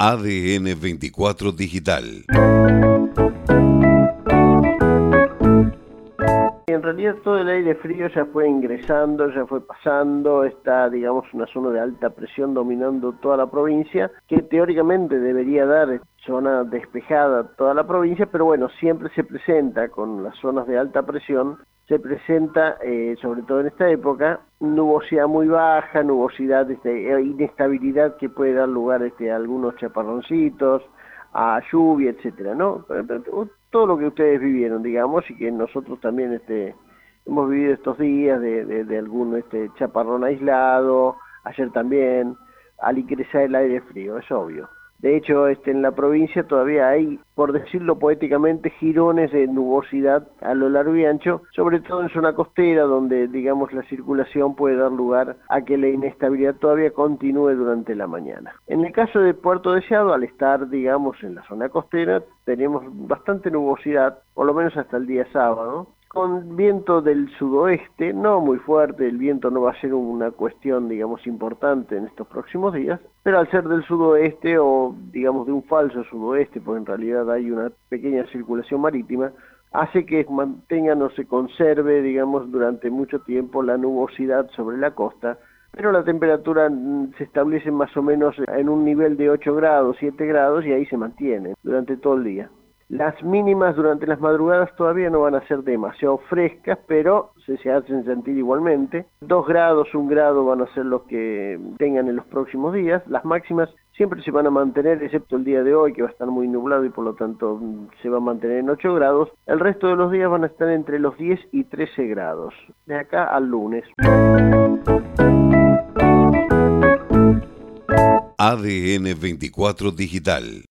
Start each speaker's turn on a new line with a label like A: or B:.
A: ADN 24 Digital.
B: En realidad todo el aire frío ya fue ingresando, ya fue pasando, está digamos una zona de alta presión dominando toda la provincia, que teóricamente debería dar zona despejada toda la provincia, pero bueno, siempre se presenta con las zonas de alta presión se presenta, eh, sobre todo en esta época, nubosidad muy baja, nubosidad, este, eh, inestabilidad que puede dar lugar este, a algunos chaparroncitos, a lluvia, etcétera, ¿no? Todo lo que ustedes vivieron, digamos, y que nosotros también este, hemos vivido estos días de, de, algún este, chaparrón aislado, ayer también, al ingresar el aire frío, es obvio. De hecho, este, en la provincia todavía hay, por decirlo poéticamente, girones de nubosidad a lo largo y ancho, sobre todo en zona costera, donde, digamos, la circulación puede dar lugar a que la inestabilidad todavía continúe durante la mañana. En el caso de Puerto Deseado, al estar, digamos, en la zona costera, tenemos bastante nubosidad, por lo menos hasta el día sábado, con viento del sudoeste, no muy fuerte, el viento no va a ser una cuestión, digamos, importante en estos próximos días, pero al ser del sudoeste o, digamos, de un falso sudoeste, porque en realidad hay una pequeña circulación marítima, hace que mantengan o se conserve, digamos, durante mucho tiempo la nubosidad sobre la costa, pero la temperatura mm, se establece más o menos en un nivel de 8 grados, 7 grados y ahí se mantiene durante todo el día. Las mínimas durante las madrugadas todavía no van a ser demasiado frescas, pero se, se hacen sentir igualmente. Dos grados, un grado van a ser los que tengan en los próximos días. Las máximas siempre se van a mantener, excepto el día de hoy, que va a estar muy nublado y por lo tanto mm, se va a mantener en 8 grados. El resto de los días van a estar entre los 10 y 13 grados, de acá al lunes.
A: ADN 24 Digital